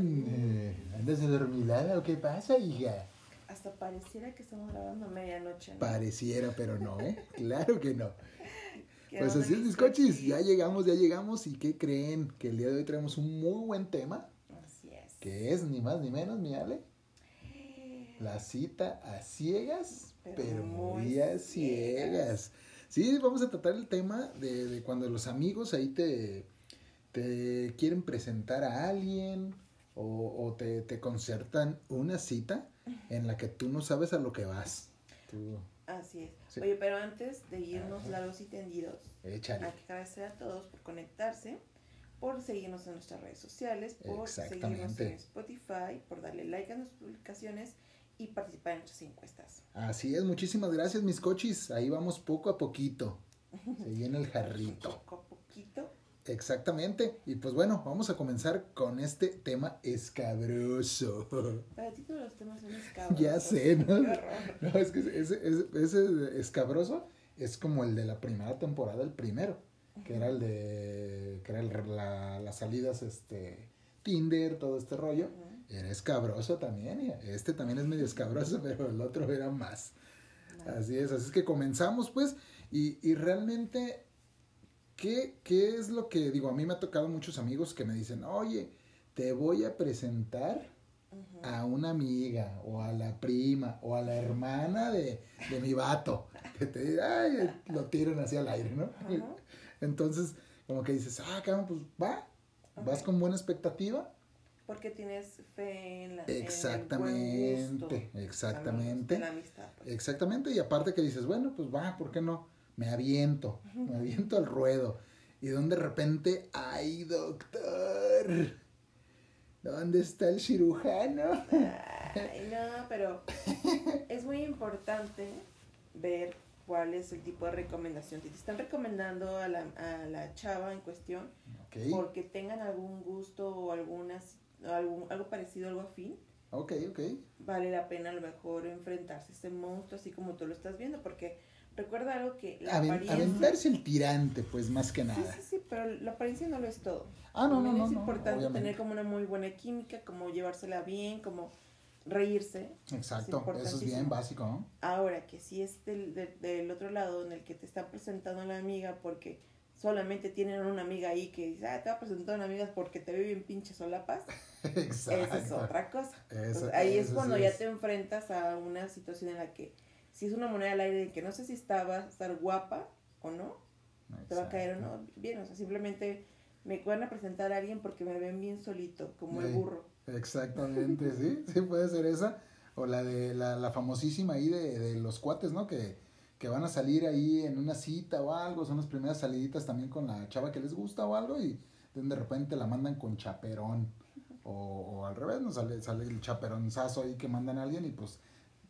Eh, ¿Andas adormilada o qué pasa, hija? Hasta pareciera que estamos grabando a medianoche. ¿no? Pareciera, pero no, ¿eh? Claro que no. ¿Qué Pues así es, mis mis cochis. cochis? Ya llegamos, ya llegamos. ¿Y qué creen? Que el día de hoy traemos un muy buen tema. Así es. Que es ni más ni menos, mi Ale. La cita a ciegas, pero, Pero muy muy a ciegas. Sí, vamos a tratar el tema de, de cuando los amigos ahí te, te quieren presentar a alguien o, o te, te concertan una cita en la que tú no sabes a lo que vas. Tú, Así es. Sí. Oye, pero antes de irnos Ajá. largos y tendidos, échale. hay que agradecer a todos por conectarse, por seguirnos en nuestras redes sociales, por seguirnos en Spotify, por darle like a nuestras publicaciones y participar en nuestras encuestas. Así es, muchísimas gracias, mis cochis. Ahí vamos poco a poquito. Se llena el jarrito. Exactamente. Y pues bueno, vamos a comenzar con este tema escabroso. Para ti todos los temas son escabrosos. Ya sé, ¿no? Es que ese, ese- ese escabroso es como el de la primera temporada, el primero, que era el de, que era el- la- las salidas, este, Tinder, todo este rollo. Era escabroso también. Este también es medio escabroso, pero el otro era más. Así es, así es que comenzamos pues y, y realmente, ¿qué, ¿qué es lo que digo? A mí me ha tocado muchos amigos que me dicen, oye, te voy a presentar a una amiga o a la prima o a la hermana de, de mi vato, que te ay, lo tiran hacia el aire, ¿no? Ajá. Entonces, como que dices, ah, cabrón, pues va, vas con buena expectativa. Porque tienes fe en la en el buen Exactamente, gusto. exactamente. De la amistad. pues. Exactamente, y aparte que dices, bueno, pues va, ¿por qué no? Me aviento, me aviento al ruedo. Y donde de repente, ay, doctor, ¿dónde está el cirujano? Ay, no, pero es muy importante ver cuál es el tipo de recomendación. Te están recomendando a la, a la chava en cuestión Ok, porque tengan algún gusto o algunas, algún, algo parecido, algo afín, ok, ok. vale la pena a lo mejor enfrentarse a este monstruo así como tú lo estás viendo, porque recuerda algo que la Aven- apariencia... aventarse el tirante, pues más que Sí, nada. sí, sí, pero la apariencia no lo es todo. Ah, no, no, También no, es no, importante tener como una muy buena química, como llevársela bien, como reírse. Exacto, eso es bien básico, ¿no? Ahora que si es del, del- del otro lado en el que te están presentando a la amiga porque solamente tienen una amiga ahí que dice, ah, te va a presentar a una amiga porque te ve bien pinche solapas, Exacto. esa es otra cosa. Eso- Entonces, ahí es cuando sí ya es. te enfrentas a una situación en la que si es una moneda al aire de que no sé si está, va a estar guapa o no, te va a caer o Exacto. no bien, o sea, simplemente me van a presentar a alguien porque me ven bien solito, como el burro. Exactamente, sí, sí puede ser esa. O la de la, la famosísima ahí de, de los cuates, ¿no? Que, que van a salir ahí en una cita o algo, son las primeras saliditas también con la chava que les gusta o algo y de repente la mandan con chaperón. O, o al revés, ¿no? Sale, sale el chaperonzazo ahí que mandan a alguien y pues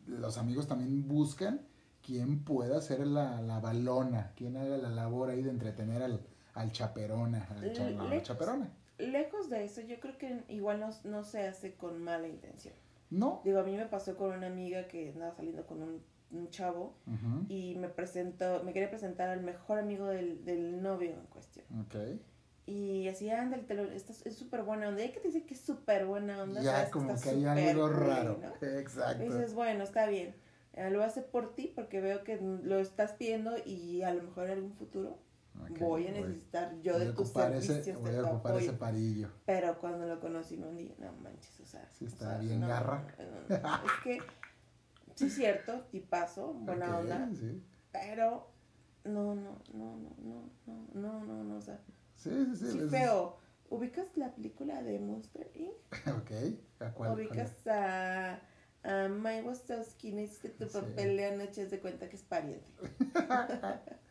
los amigos también buscan quién pueda ser la, la balona, quién haga la labor ahí de entretener al, al chaperona, al cha- la Lejos. chaperona. Lejos de eso, yo creo que igual no, no se hace con mala intención. ¿No? Digo, a mí me pasó con una amiga que andaba saliendo con un, un chavo y me presentó, me quería presentar al mejor amigo del, del novio en cuestión. Y así, ándale, te lo- estás- es súper buena onda. Y hay que te dice que es súper buena onda. Ya sabes como está que hay algo cool, raro. ¿no? Exacto. Y dices, bueno, está bien. Eh, lo hace por ti porque veo que lo estás pidiendo y a lo mejor en algún futuro voy a necesitar yo de tus servicios, ese, voy tu a ocupar ese apoyo. parillo. Pero cuando lo conocí me hundí, no manches, o sea. Sí, o está sea, bien no, garra. no, no, es que, sí es cierto, tipazo, buena onda, Sí, pero no, no, no, no, no, no, no, no, no, o sea, sí, sí. sí, sí es- feo. ¿Ubicas la película de Monster Inc? Ok. ¿A cuál? cuál ¿Ubicas a, a Mike Wazowski, no hiciste tu papel de anoche, de cuenta que es pariente.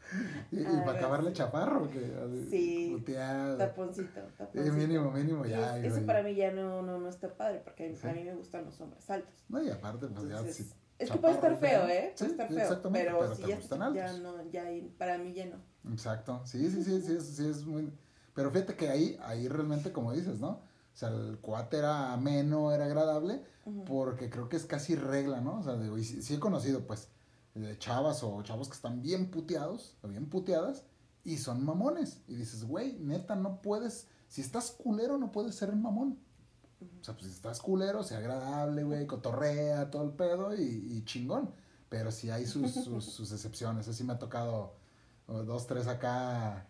Y, y Ah, para acabarle chaparro, que así, Sí. puteado. Taponcito, taponcito. mínimo, mínimo, Y ya. es- eso güey. para mí ya no, no, no está padre, porque a mí, Sí. a mí me gustan los hombres altos. No, y aparte, pues ya. Entonces, sí, es que puede estar feo. ¿eh? Puede Sí, estar feo. exactamente, pero, pero si te ya, gustan ya altos. no, ya para mí ya no. Exacto, sí, sí, sí, sí, es, sí es muy... Pero fíjate que ahí, ahí realmente, como dices, ¿no? O sea, el cuate era ameno, era agradable, porque creo que es casi regla, ¿no? O sea, digo, y sí, sí he conocido, pues, de chavas o chavos que están bien puteados, o bien puteadas, y son mamones. Y dices, güey, neta, no puedes, si estás culero, no puedes ser mamón. O sea, pues si estás culero, sea agradable, güey, cotorrea, todo el pedo y, y chingón. Pero sí hay sus, sus, sus excepciones. Así me ha tocado dos, tres acá,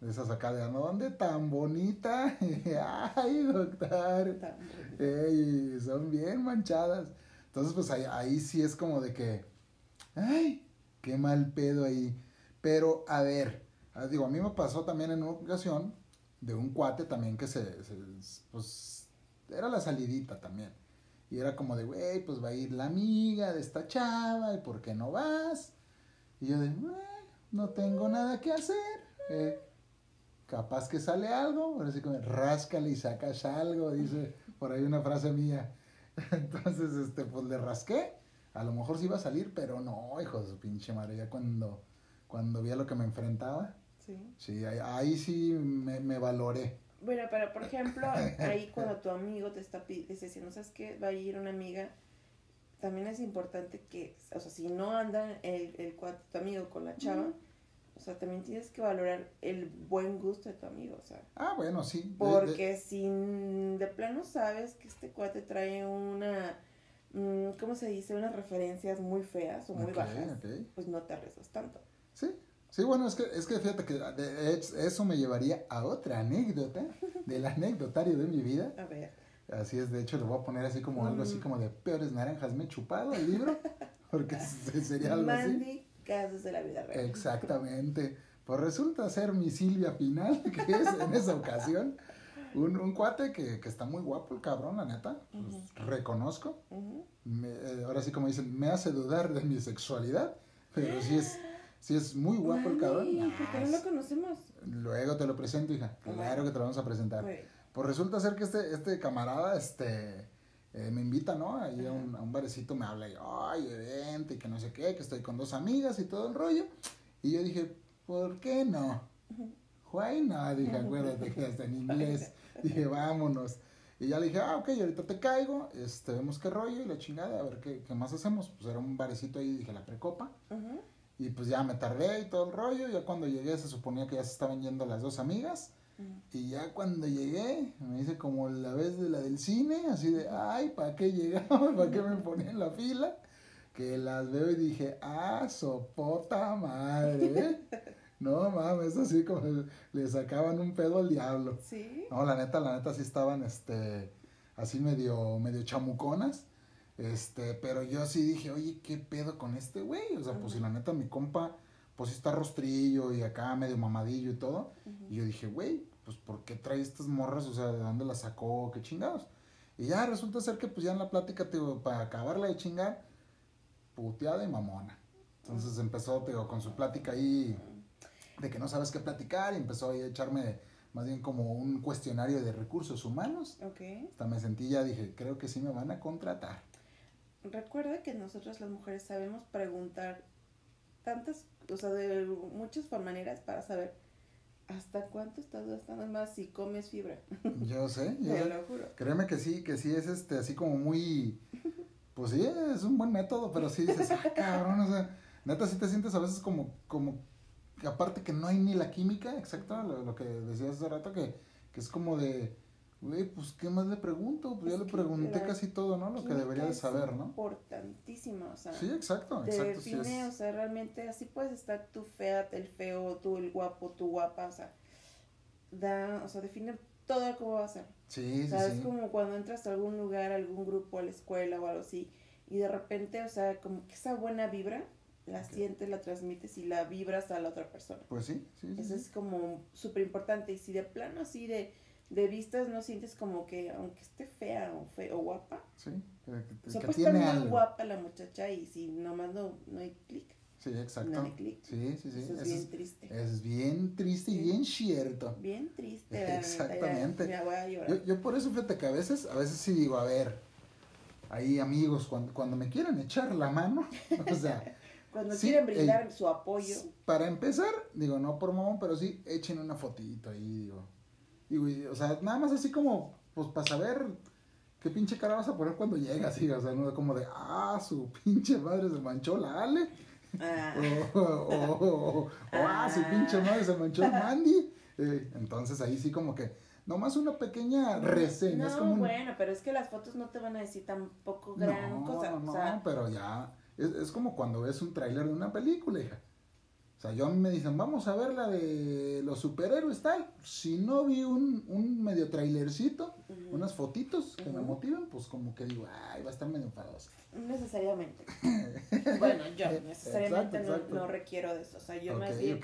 de esas acá de, ¿no? ¿Dónde tan bonita? Ay, doctor. Ey, son bien manchadas. Entonces, pues ahí, ahí sí es como de que, ay, qué mal pedo ahí. Pero, a ver, ah, digo, a mí me pasó también en una ocasión de un cuate también que se, se- pues, era la salidita también. Y era como de, güey, pues va a ir la amiga de esta chava, ¿y por qué no vas? Y yo de, "Eh, no tengo nada que hacer. eh, capaz que sale algo, ahora sí como, ráscale y sacas algo, dice por ahí una frase mía. Entonces, este, pues le rasqué. A lo mejor sí iba a salir, pero no, hijo de su pinche madre, ya cuando, cuando vi a lo que me enfrentaba, Sí. sí, ahí, ahí sí me, me valoré. Bueno, pero por ejemplo, ahí cuando tu amigo te está te está diciendo, ¿sabes qué? Va a ir una amiga, también es importante que, o sea, si no anda el, el cuate, tu amigo con la chava, o sea, también tienes que valorar el buen gusto de tu amigo, o sea, Ah, bueno, sí. de- de- porque si de plano sabes que este cuate trae una, mm, ¿cómo se dice? Unas referencias muy feas o muy bajas, pues no te arriesgas tanto. Sí, sí, bueno, es que, es que fíjate que de hecho, eso me llevaría a otra anécdota del anecdotario de mi vida. A ver, Así es, de hecho, le voy a poner así como algo así Mm. como de peores naranjas me he chupado el libro, porque se- sería algo así. Mandy, casos de la vida real. Exactamente. Pues resulta ser mi Silvia Pinal, que es en esa ocasión un, un cuate que, que está muy guapo, el cabrón, la neta. Pues. Reconozco. Me- eh, ahora sí, como dicen, me hace dudar de mi sexualidad, pero sí es, sí es muy guapo el cabrón. Mami, ¿Por qué no lo conocemos? Luego te lo presento, hija. Claro que te lo vamos a presentar. Pues resulta ser que este, este camarada, este, eh, me invita, ¿no? Ahí a un, a un barecito me habla y, ay, evento y que no sé qué, que estoy con dos amigas y todo el rollo. Y yo dije, ¿por qué no? Why no? Dije, acuérdate que hasta en inglés. Dije, vámonos. Y ya le dije, ah, ok, ahorita te caigo, este, vemos qué rollo y la chingada, a ver qué, qué más hacemos. Pues era un barecito ahí, dije, la precopa. ujú. Y pues ya me tardé y todo el rollo. Ya cuando llegué se suponía que ya se estaban yendo las dos amigas. Ujú. Y ya cuando llegué, me hice como la vez de la del cine, así de, ay, ¿para qué llegamos? ¿Para qué me ponía en la fila? Que las veo y dije, ah, sopota madre. ¿eh? No mames, así como le- le sacaban un pedo al diablo. Sí. No, la neta, la neta sí estaban, este, así medio, medio chamuconas. Este, pero yo sí dije, oye, ¿qué pedo con este güey? O sea, pues si la neta mi compa, pues está rostrillo y acá medio mamadillo y todo. Y yo dije, güey, pues ¿por qué trae estas morras? O sea, ¿de dónde las sacó? ¿Qué chingados? Y ya resulta ser que pues ya en la plática, te digo, para acabarla de chingar, puteada y mamona. Entonces empezó, te digo, con su plática ahí de que no sabes qué platicar y empezó ahí a echarme más bien como un cuestionario de recursos humanos. Ok. Hasta me sentí ya, dije, creo que sí me van a contratar. Recuerda que nosotras las mujeres sabemos preguntar tantas, o sea, de muchas maneras para saber hasta cuánto estás gastando. Más, si comes fibra. Yo sé, yo Te sé. lo juro. Créeme que sí, que sí es este, así como muy, pues sí, es un buen método, pero sí dices, ah, cabrón, o sea, neta sí te sientes a veces como, como, aparte que no hay ni la química, exacto, lo, lo que decías hace rato, que, que es como de, güey, pues, ¿qué más le pregunto? Pues ya le pregunté casi todo, ¿no? Lo que debería de saber, ¿no? Importantísima, o sea. Sí, exacto, te exacto, sí define, o es, sea, realmente así puedes estar tú fea, el feo, tú el guapo, tú guapa, o sea, da, o sea, define todo cómo va a ser. sí, O sí, sea, es sí, como cuando entras a algún lugar, a algún grupo, a la escuela o algo así, y de repente, o sea, como que esa buena vibra la Ok. sientes, la transmites y la vibras a la otra persona. pues sí, sí, sí, Eso sí. es como súper importante. Y si de plano así de de vistas no sientes como que, aunque esté fea o, fe, o guapa, Sí, que, que- o sea, que puede tiene estar muy algo. guapa la muchacha y si nomás no, no hay clic, Sí, exacto. no hay clic. Sí, sí, sí. Eso es Eso bien es, triste. es bien triste y bien cierto. Bien triste, ya- Exactamente. Ya, voy a llorar. Yo, yo por eso, fíjate que a veces, a veces sí digo, a ver, ahí amigos, cuando, cuando me quieran echar la mano, o sea, Cuando sí, quieren brindar ey, su apoyo, para empezar, digo, no por mamón, pero sí, echen una fotito ahí, digo. Y, o sea, nada más así como, pues para saber qué pinche cara vas a poner cuando llegas, sí, o sea, no como de, ah, su pinche madre se manchó la Ale, ah, o, o, o, o, ah, su pinche madre se manchó el Mandy. Eh, entonces ahí sí como que, nomás una pequeña reseña, no, es como un... bueno, pero es que las fotos no te van a decir tampoco gran no, cosa, no, o sea, pero ya, es, es como cuando ves un tráiler de una película, hija. O sea, yo a mí me dicen, vamos a ver la de los superhéroes, tal. Si no vi un, un medio trailercito, unas fotitos que me Ujú. motivan, pues como que digo, ay, va a estar medio enfadosa. necesariamente. bueno, yo necesariamente Exacto, no- exacto. No, requiero de eso, o sea, yo ok, más bien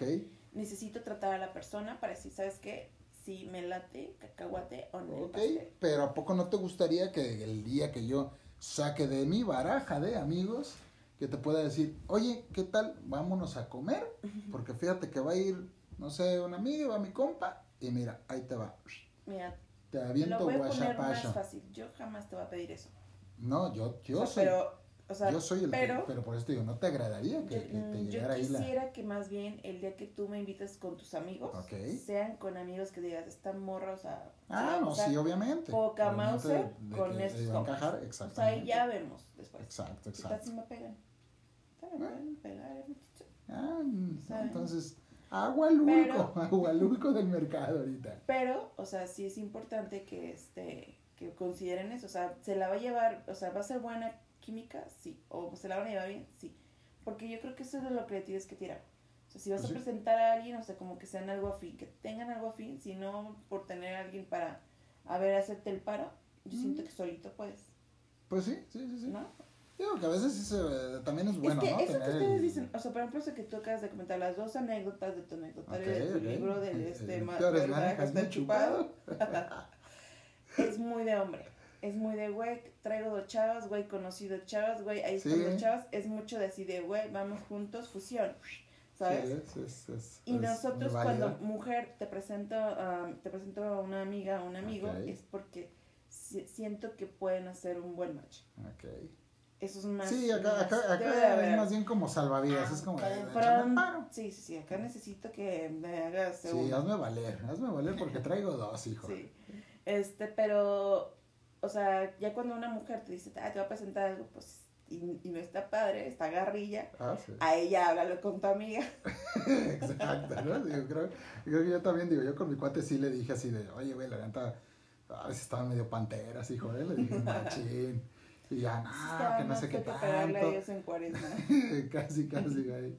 necesito tratar a la persona para decir, ¿sabes qué? Si me late cacahuate o no. Ok, pero ¿a poco no te gustaría que el día que yo saque de mi baraja de amigos, que te pueda decir, oye, ¿qué tal? Vámonos a comer, porque fíjate que va a ir, no sé, un amigo, va mi compa, y mira, ahí te va. Mira, Te lo aviento voy a poner más fácil. Yo jamás te voy a pedir eso. No, yo, yo O sea, soy, pero, o sea, yo soy el pero, que, pero por eso te digo, ¿no te agradaría que, yo, que te yo llegara ahí la... quisiera que más bien el día que tú me invites con tus amigos, Ok. sean con amigos que digas, esta morra, o sea, Ah, no, sí, obviamente. poca de con estos O sea, ahí ya vemos después. Exacto, ¿Qué tal exacto. si me pegan? ¿Qué tal me Ah. pueden pegar, eh, muchacho? Ah, no, ¿Saben? entonces, agualulco, Pero- agualulco del mercado ahorita. Pero, o sea, sí es importante que este que consideren eso, o sea, se la va a llevar, o sea, va a ser buena química, sí, o se la van a llevar bien, sí. Porque yo creo que eso es de lo que tienes que tirar. O sea, si vas Pues a sí. presentar a alguien, o sea, como que sean algo afín, que tengan algo afín, si no por tener a alguien para, a ver, hacerte el paro, yo Mm. siento que solito puedes, Pues sí, sí, sí, sí. ¿no? Digo que a veces se- también es bueno, es que ¿no? eso que ustedes el- dicen, o sea, por ejemplo, eso que tú acabas de comentar, las dos anécdotas de tu anecdotario Ok, de tu ok. libro del El- este peores naranjas chupado. es muy de hombre. Es muy de, güey, traigo dos chavas, güey, conocido chavas, güey, ahí están Sí. dos chavas. Es mucho de así de, güey, vamos juntos, fusión, ¿sabes? Sí, es- es- es- Y nosotros cuando mujer te presento, ah, te presento a una amiga, a un amigo, Ok. es porque si- siento que pueden hacer un buen match. Ok. Eso es más. Sí, acá, más- acá, acá es más bien como salvavidas, es como, Ah, eh, pero- échame paro. Sí, sí, sí, acá necesito que me hagas Sí, un- hazme valer, hazme valer porque traigo dos, hijo. Sí. Este, pero, o sea, ya cuando una mujer te dice, ah, te va a presentar algo, pues, y, y no está padre, está garrilla, Ah, sí. a ella háblalo con tu amiga. Exacto, ¿no? Digo, creo, creo que yo también, digo, yo con mi cuate sí le dije así de, oye, güey, la neta, a veces estaban medio panteras, hijo, ¿eh? Le dije, machín. Y ya, Estaba que no sé qué feo a tanto. en cuaresma. casi, casi, güey.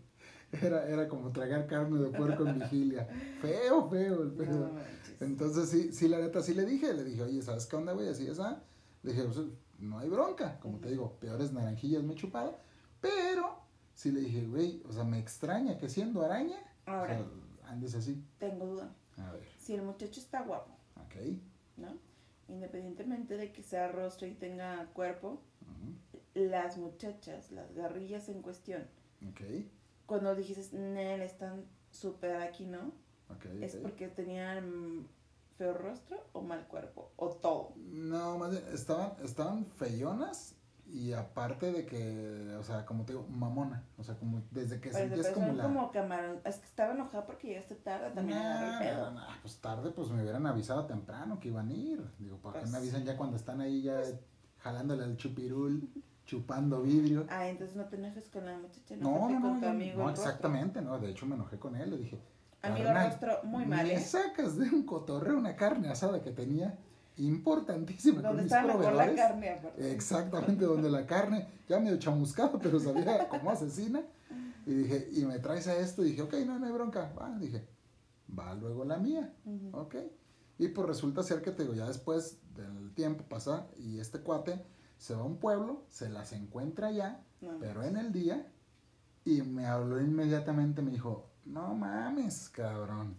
Era, era como tragar carne de puerco en vigilia. Feo, feo el. No manches. Entonces, sí, sí, la neta, sí le dije, le dije, oye, ¿sabes qué onda, güey? Así es, ah. Le dije, pues, no hay bronca, como te digo, peores naranjillas me he chupado, pero sí le dije, güey, o sea, me extraña que siendo araña, Ahora, o sea, andes así. tengo duda. A ver, Si el muchacho está guapo, ok. ¿no? Independientemente de que sea rostro y tenga cuerpo, las muchachas, las garrillas en cuestión, cuando dijiste, Nel, están súper aquí, ¿no? ¿Es porque tenían feo rostro o mal cuerpo? ¿O todo? No, más bien, estaban, estaban feyonas y aparte de que, o sea, como te digo, mamona. O sea, como desde que Pero sentías después como la... como camarón. Es que estaba enojada porque llegaste tarde, también. Nah, nah, pues tarde, pues me hubieran avisado temprano que iban a ir. Digo, ¿para qué Pues- me avisan ya cuando están ahí ya jalándole al chupirul, chupando vidrio? Ah, entonces no te enojes con la muchacha, No, no, con tu amigo. no, exactamente, no, de hecho me enojé con él, le dije, Amigo "Carnal, rostro muy mal, me ¿eh? sacas de un cotorreo una carne asada que tenía importantísima con Donde estaba mejor la proveedores. carne, aparte. Exactamente, donde la carne ya medio chamuscada, pero sabía como asesina. Y dije, y me traes a esto, y dije, ok, no, no hay bronca. Va, dije, va luego la mía, Ujú. ok. Y pues resulta ser que te digo, ya después del tiempo pasa, y este cuate se va a un pueblo, se las encuentra allá, No, pero en el día, y me habló inmediatamente, me dijo, no mames, cabrón,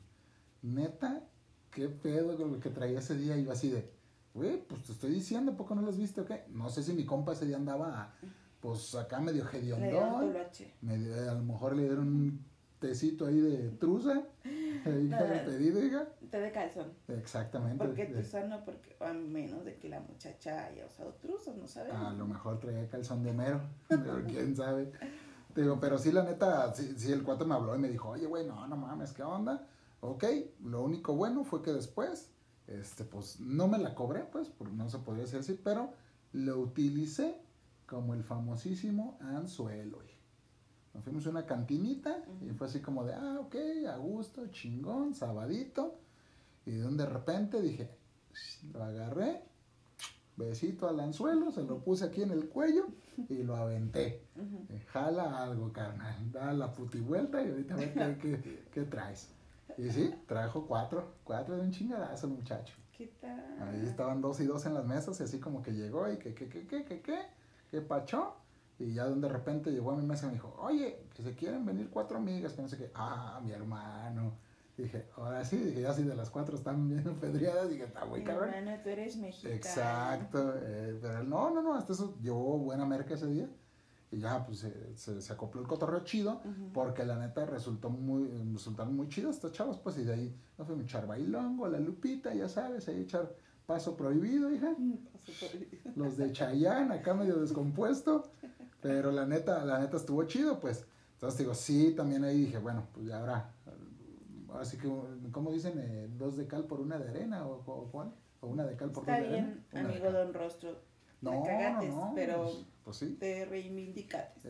neta, ¿qué pedo con lo que traía ese día? Y yo así de, güey, pues te estoy diciendo, ¿a poco no los viste o qué? No sé si mi compa ese día andaba, pues acá medio medio- a lo mejor le dieron un tecito ahí de truza. Ahí Nada. de. Té calzón. Exactamente. Porque de- tú sano, porque a menos de que la muchacha haya usado truzos, no sabemos. A lo mejor traía calzón de mero, pero quién sabe. Digo, pero sí, la neta, sí, sí, el cuate me habló y me dijo, oye, güey, no, no mames, ¿qué onda? Ok, lo único bueno fue que después, este, pues, no me la cobré, pues, porque no se podría decir así, pero lo utilicé como el famosísimo anzuelo. Nos fuimos a una cantinita y fue así como de, ah, ok, a gusto, chingón, sabadito. Y de de repente dije, lo agarré, besito al anzuelo, se lo puse aquí en el cuello y lo aventé. Eh, Jala algo, carnal. Da la puti vuelta y ahorita a ver qué, qué- qué traes. Y sí, trajo cuatro, cuatro de un chingadazo el muchacho. ¿Qué tal? Ahí estaban dos y dos en las mesas y así como que llegó y que, que, que, que, que, que, que pachó. Y ya de repente llegó a mi mesa y me dijo, oye, que se quieren venir cuatro amigas, que no sé qué. Ah, mi hermano. Dije, ahora sí, dije, ya si de las cuatro están bien pedreadas, dije, está muy cabrón. hermano, tú eres mexicano. Exacto, eh, pero no, no, no, hasta eso llevó buena merca ese día y ya pues se, se, se acopló el cotorreo chido porque la neta resultó muy, resultaron muy chidos estos chavos pues y de ahí nos fuimos a echar bailongo, la lupita, ya sabes, ahí echar paso prohibido, hija, bien. los de Chayán acá medio descompuesto, pero la neta, la neta estuvo chido pues, entonces digo, sí, también ahí dije, bueno, pues ya habrá, así que, ¿cómo dicen? Eh, dos de cal por una de arena o, o cuál? O una de cal por Está dos de arena. bien, Una de amigo. Don Rostro. No, te cagates, no, no, pero pues, pues sí, te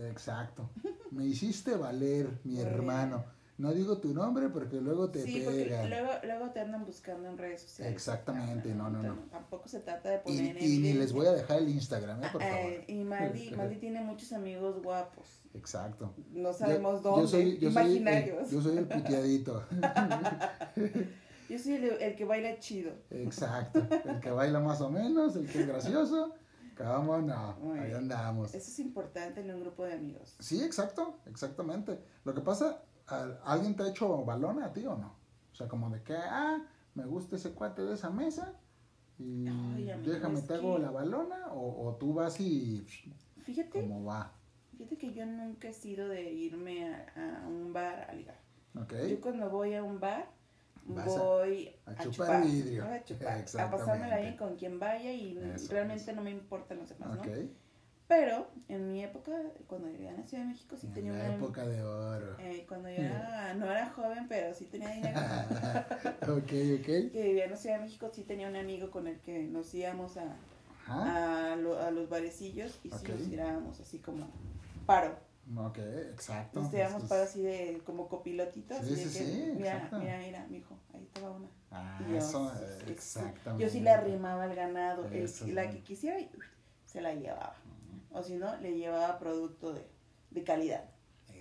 exacto. Me hiciste valer, mi hermano. No digo tu nombre porque luego te Sí, porque luego, luego te andan buscando en redes sociales. Exactamente, no, no, no. Tampoco se trata de Y, poner en y ni les voy a dejar el Instagram, ¿eh? por favor. Eh, y Maldi, Maldi tiene muchos amigos guapos. Exacto. No sabemos yo dónde. soy- yo soy el- imaginarios. yo soy el puteadito. Yo soy el, el que baila chido. Exacto. El que baila más o menos, el que es gracioso. ¿Cómo no? Muy Ahí bien. andamos. Eso es importante en un grupo de amigos. Sí, exacto, exactamente. Lo que pasa, ¿a- ¿alguien te ha hecho balón a ti o no? O sea, como de que, ah, me gusta ese cuate de esa mesa y Ay, amigo, déjame te hago que- la balona o, o tú vas y Fíjate, cómo va, fíjate que yo nunca he sido de irme a, a un bar a ligar. ¿ok? Yo cuando voy a un bar, voy a a, chupar chupar, vidrio. A chupar, a pasármela bien con quien vaya y Eso realmente no me importan los demás, Ok, ¿no? Pero en mi época, cuando vivía en la Ciudad de México, sí en tenía una... época de oro. eh, cuando yo era, no era joven, pero sí tenía dinero. ok, ok. que vivía en la Ciudad de México, sí tenía un amigo con el que nos íbamos a, a, lo- a los barecillos y sí nos tirábamos así como paro. Ok, exacto. Nos Pues, paro así de como copilotitos. Sí, de sí, que, sí, Mira, exacto. mira, mira, mijo, ahí te va una. Ah, yo, eso, sí, exactamente. Yo sí le arrimaba al ganado, el- la que quisiera se la llevaba. O si no, le llevaba producto de, de calidad.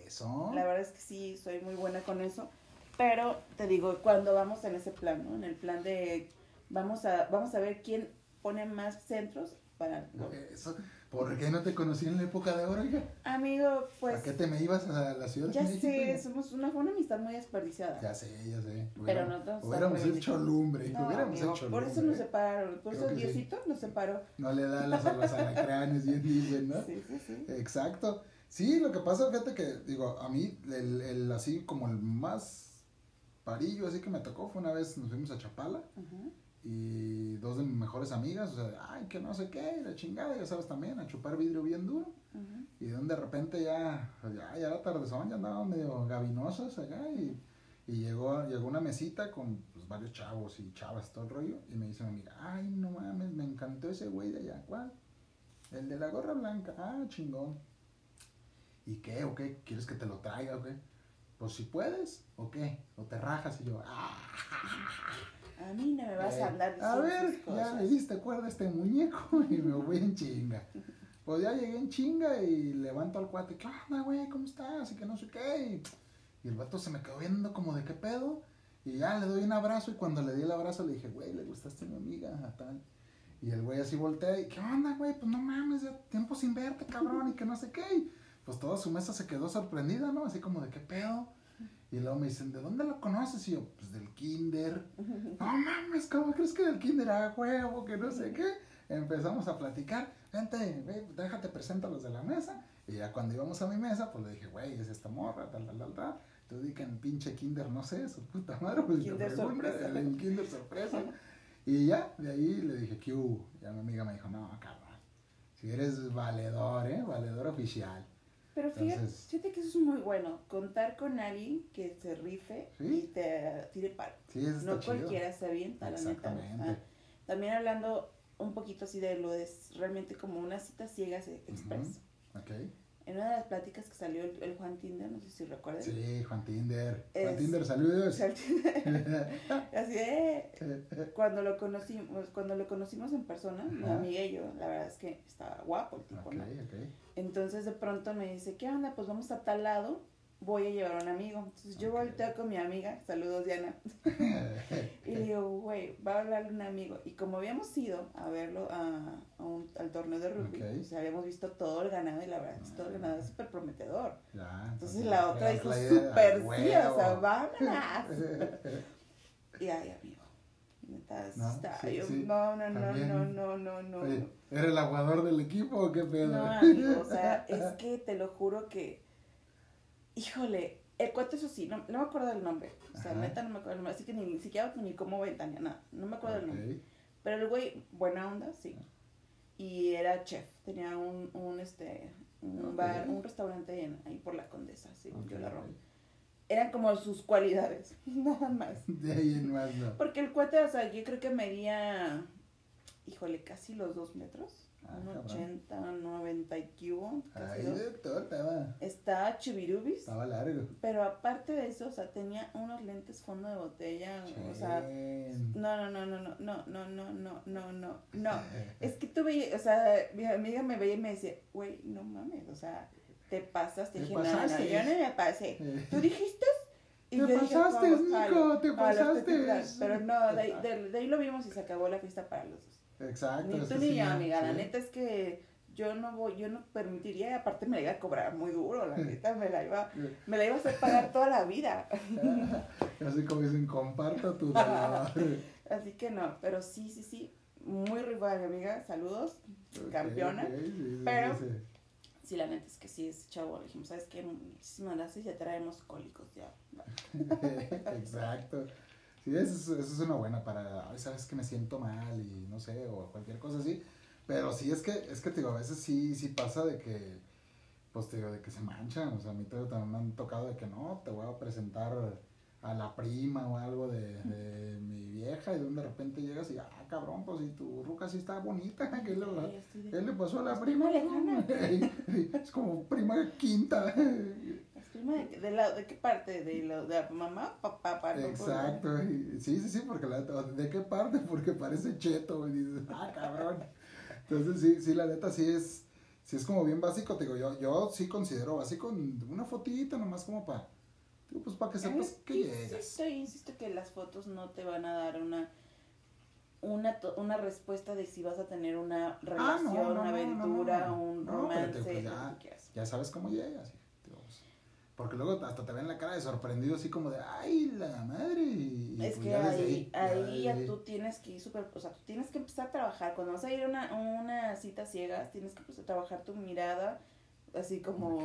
Eso. La verdad es que sí, soy muy buena con eso. Pero te digo, cuando vamos en ese plan, ¿no? En el plan de vamos a, vamos a ver quién pone más centros para... Eso. ¿Por qué no te conocí en la época de oro, hija? Amigo, pues ¿A qué te me ibas a la ciudad ya de México? sé, somos una, fue una amistad muy desperdiciada. Ya sé, ya sé. Pero Hubiéramos- nosotros Hubiéramos hecho lumbre, No, hubiéramos amigo, hecho por lumbre. eso nos separaron, por Creo eso sí. Diosito nos separó. No le da las a los alacranes, bien dicen, ¿no? Sí, sí, sí. Exacto. Sí, lo que pasa, fíjate que, digo, a mí, el, el así como el más parillo así que me tocó fue una vez nos fuimos a Chapala Ujú. Y dos de mis mejores amigas, o sea, ay, que no sé qué, y la chingada, ya sabes también, a chupar vidrio bien duro. Y de donde de repente ya, ya, ya era tardezón, ya andaban medio gabinosos acá y, y llegó, llegó una mesita con pues, varios chavos y chavas, todo el rollo. Y me dice mi amiga, ay, no mames, me encantó ese güey de allá. ¿Cuál? El de la gorra blanca. Ah, chingón. ¿Y qué? ¿O qué? ¿Quieres que te lo traiga o qué? Pues si puedes, ¿o qué? ¿O te rajas? Y yo, ah, A mí no me vas eh, a andar a diciendo ver, esas ya le diste cuerda a este muñeco y me voy en chinga. Pues ya llegué en chinga y levanto al cuate, ¿qué onda, güey? ¿Cómo estás? Y que no sé qué. Y, y el vato se me quedó viendo como de qué pedo. Y ya le doy un abrazo y cuando le di el abrazo le dije, güey, le gustaste a mi amiga, a tal. Y el güey así voltea y, ¿qué onda, güey? Pues no mames, ya tiempo sin verte, cabrón, y que no sé qué. Y pues toda su mesa se quedó sorprendida, ¿no? Así como de qué pedo. Y luego me dicen, ¿de dónde lo conoces? Y yo, pues del kinder. No mames, ¿cómo crees que del kinder? Ah, huevo, que no sé qué. Empezamos a platicar. Vente, ve, déjate, presento a los de la mesa. Y ya cuando íbamos a mi mesa, pues le dije, güey, es esta morra, tal, tal, tal, tal. Tú di que en pinche kinder, no sé, su puta madre. Pues, Kinder sorpresa. El, el kinder sorpresa. y ya, de ahí le dije, ¿qué hubo? Ya mi amiga me dijo, no, cabrón. Si eres valedor, ¿eh? Valedor oficial. Pero fíjate, Entonces- fíjate que eso es muy bueno, contar con alguien que se rife Sí. y te tire paro. Sí, eso está No chido. cualquiera se avienta, la neta. Ah, también hablando un poquito así de lo de realmente como una cita ciegas express. Ok. En una de las pláticas que salió el, el Juan Tinder, no sé si recuerdan. Sí, Juan Tinder. Juan Tinder, saludos. Así de cuando lo conocimos, cuando lo conocimos en persona, mi amiga y yo, la verdad es que estaba guapo el tipo, ok, ¿no? ok. Entonces de pronto me dice, ¿qué onda? Pues vamos a tal lado, voy a llevar a un amigo. Entonces yo Ok. volteo con mi amiga, saludos Diana, y le digo, güey, va a hablar un amigo. Y como habíamos ido a verlo a, a un- al torneo de rugby, Ok. o sea, habíamos visto todo el ganado y la verdad es que todo el ganado es súper prometedor. Ya, Entonces la otra dijo, súper sí, o sea, vámonos. Y ay, amigo. No, está, sí, yo, sí, no, no, no, no, no, no, no. ¿era el aguador del equipo o qué pedo? No, amigo, o sea, es que te lo juro que, híjole, el cuento eso sí, no, no me acuerdo del nombre, o sea, Ajá. neta no me acuerdo del nombre, así que ni, ni siquiera ni cómo ventaña, nada, no me acuerdo del nombre. Pero el güey, buena onda, sí, y era chef, tenía un, un este, un bar, un restaurante en- ahí por la Condesa, sí, ok, yo la robo. Eran como sus cualidades, nada más. De ahí en más no. Porque el cuate, o sea, yo creo que medía, híjole, casi los dos metros. Ah, un cabrón. 80, 90 y cubo, de todo estaba, Está chubirubis, estaba largo. pero aparte de eso, o sea, tenía unos lentes fondo de botella, o sea, no, no, no, no, no, no, no, no, no, no, no. Es que tú veías, o sea, mi amiga me veía y me decía, güey, no mames, o sea, te pasas, te Te dije, no, no, pasaste". yo no me pasé. ¿Tú dijiste? Te yo dije, pasaste, "Vamos, Nico, te pasaste". claro". Pero no, de, ahí- de- de ahí lo vimos y se acabó la fiesta para los dos. Exacto. Ni tú ni yo, amiga, la neta es que yo no voy, yo no permitiría, y aparte me la iba a cobrar muy duro, la neta, me la iba, me la iba a hacer pagar toda la vida. Así como dicen, comparto tu dolor. Así que no, pero sí, sí, sí, muy rifa mi amiga, saludos, campeona. ok, sí, sí, Pero- sí, sí. Sí, la neta es que sí, ese chavo, le dijimos, ¿sabes qué? Muchísimas gracias, ya traemos cólicos, ya. Exacto. Sí, eso es, eso es una buena para, ay, sabes que me siento mal y no sé, o cualquier cosa así. Pero sí, es que, es que te digo, a veces sí, sí pasa de que, pues te digo, de que se manchan. O sea, a mí también me han tocado de que no, te voy a presentar a la prima o algo de, de mi vieja y de repente llegas y, ah, cabrón, pues y tu ruca sí está bonita, ¿qué le, de- ¿qué le pasó a la prima? es como prima quinta. ¿Es prima de, de, la, de qué parte? ¿De, lo, de la mamá? Papá, papá. Exacto, y- sí, sí, sí, porque la neta, ¿de qué parte? Porque parece cheto, y dices, ah, cabrón. Entonces, sí, sí, la neta, sí es, sí es como bien básico, te digo, yo, yo sí considero básico una fotita nomás como para, pues para que sepas que llegas. Insisto, insisto que las fotos no te van a dar una una, una respuesta de si vas a tener una relación, Ah, no, no, una aventura, no, un No, pero te- romance, pues lo ya. que. Ya sabes cómo llegas, pues, porque luego hasta te ven la cara de sorprendido, así como de, ay, la madre. Y, Es pues que ahí, ahí ya tú tienes que ir súper, o sea, tú tienes que empezar a trabajar. Cuando vas a ir a una, una cita ciegas, tienes que empezar a trabajar tu mirada, así como.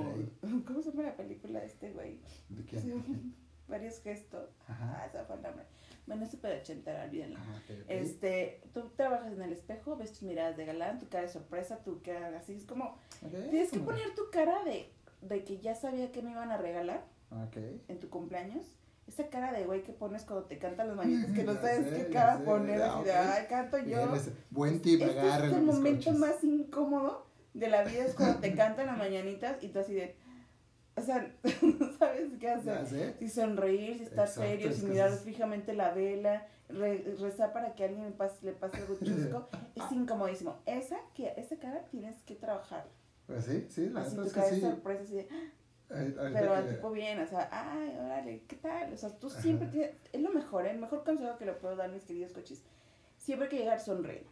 ¿cómo se llama la película de este güey? ¿De quién? Sí, varios gestos. Ajá. Ah, el nombre. Bueno, es súper ochentera, olvídenlo. Ajá, ok, ok. Este, tú trabajas en el espejo, ves tus miradas de galán, tu cara de sorpresa, tu cara así, es como, tienes que poner tu cara de, de que ya sabía que me iban a regalar en tu cumpleaños. Esa cara de güey que pones cuando te cantan las mañanitas que no Ya sabes sé, qué ya cara sé. poner, Ah, así de, ay, canto yo. Bien, buen tip, Este es el momento más incómodo de la vida, es cuando te cantan las mañanitas y tú así de, o sea, no sabes qué hacer. Ya. Si sonreír, si estar Exacto, serio, si mirar es- fijamente la vela, re- rezar para que a alguien le pase, le pase algo chusco, es incomodísimo. Esa, que, esa cara tienes que trabajar. Pues sí, sí, la neta es que sí. sorpresa, así de, ahorita pero al tipo bien, o sea, ay, órale, ¿qué tal? O sea, tú siempre tienes, es lo mejor, ¿eh? el mejor consejo que le puedo dar a mis queridos coches. Siempre hay que llegar sonriendo,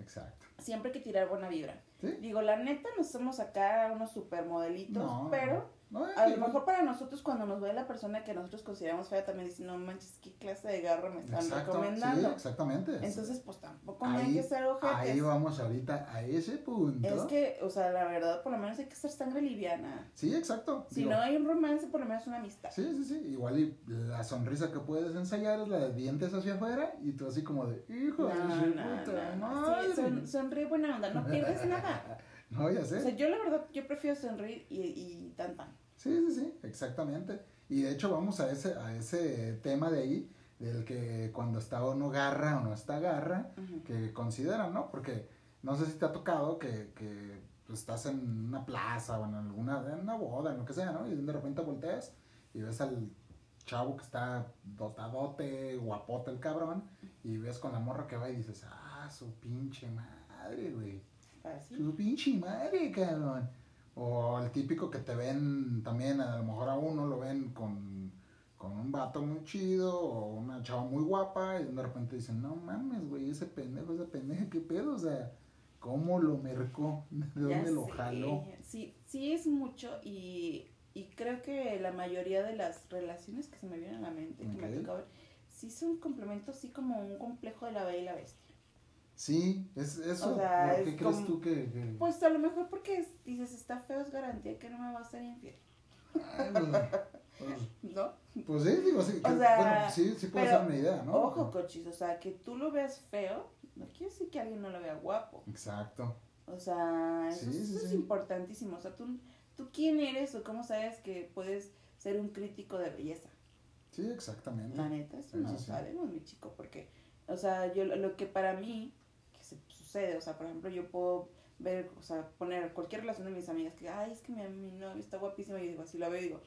Exacto. siempre hay que tirar buena vibra. ¿Sí? Digo, la neta, no somos acá unos supermodelitos, No, pero No, A lo mejor para nosotros, cuando nos ve la persona que nosotros consideramos fea, también dice, no manches, ¿qué clase de garra me están Exacto, recomendando? sí, exactamente. Entonces, pues tampoco ahí, hay que ser ojetes. ahí vamos ahorita a ese punto. Es que, o sea, la verdad, por lo menos hay que ser sangre liviana. Sí, exacto. Si Digo, no hay un romance, por lo menos una amistad. Sí, sí, sí. Igual y la sonrisa que puedes ensayar es la de dientes hacia afuera y tú así como de, hijo No, de no, puta no. madre. Sí, son- sonríe buena onda, no pierdes nada. No, ya sé. O sea, yo la verdad, yo prefiero sonreír y, y tan tan. Sí, sí, sí, exactamente. Y de hecho vamos a ese, a ese tema de ahí, del que cuando está o no garra o no está garra, que consideran, ¿no? Porque no sé si te ha tocado que, que estás en una plaza o en alguna en una boda, en lo que sea, ¿no? Y de repente volteas y ves al chavo que está dotadote, guapote el cabrón, y ves con la morra que va y dices, ah, su pinche madre, güey. Fácil. Su pinche madre, cabrón. O el típico que te ven también, a lo mejor a uno lo ven con, con un vato muy chido o una chava muy guapa y de repente dicen, no mames, güey, ese pendejo, esa pendeja, qué pedo, o sea, ¿cómo lo mercó? ¿De Ya dónde lo sé. jaló? Sí, sí es mucho y, y creo que la mayoría de las relaciones que se me vienen a la mente, que me tocado ver, sí son complementos, sí como un complejo de la bella y la bestia. Sí, es eso. O sea, ¿Por qué es crees como- tú que...? que- Pues a lo mejor porque es- dices, está feo, es garantía que no me va a ser infiel, Ay, pues, pues, ¿no? pues sí, digo, sí, O que- sea, bueno, sí, sí puede ser una idea, ¿no? Ojo, cochis, o sea, que tú lo veas feo, no quiere decir que alguien no lo vea guapo. Exacto. O sea, eso, Sí, sí, eso es importantísimo. O sea, tú, tú quién eres o cómo sabes que puedes ser un crítico de belleza. Sí, exactamente. La neta, eso no lo sabemos, mi chico, porque, o sea, yo lo- que para mí, sucede, o sea, por ejemplo, yo puedo ver, o sea, poner cualquier relación de mis amigas que, ay, es que mi, mi novio está guapísimo, y digo, así la veo y digo,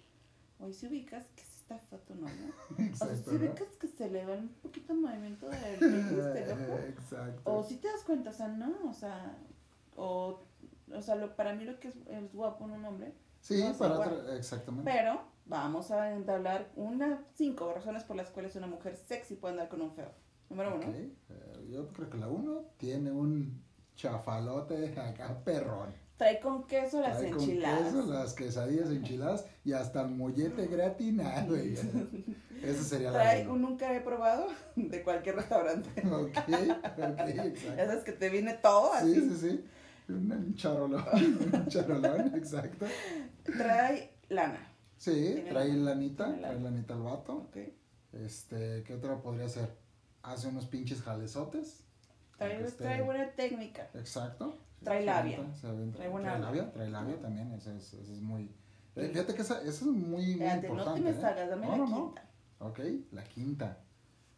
oye, si ubicas que sí está feo tu novio, o sea, Exacto, si ¿no? ubicas que se le ve un poquito el movimiento del ojo, Exacto. o si te das cuenta, o sea, no, o sea, o, o sea, lo, para mí lo que es, es guapo en un hombre, Sí, no, para otra, exactamente. pero vamos a entablar unas cinco razones por las cuales una mujer sexy puede andar con un feo. Número uno. Eh, yo creo que la uno tiene un chafalote acá perrón. Trae con queso las Trae con enchiladas. queso, las quesadillas enchiladas y hasta el mollete gratinado. Esa sería la Trae uno. nunca he probado de cualquier restaurante. Ok, ok, exacto. sabes que te viene todo Sí, así. sí, sí. Un, un charolón, un charolón, exacto. Trae lana. Sí, trae lanita, trae lanita al vato. Ok. Este, ¿qué otra podría ser? Hace unos pinches jalesotes. Trae, trae buena técnica. Exacto. Trae labia. se avienta. Trae buena Trae labia. trae labia también, eso es, eso es muy... eh, Fíjate que esa, eso es muy, muy Espérate, no importante. te me ¿eh? salgas, dame No, la no, no. quinta. Ok, la quinta.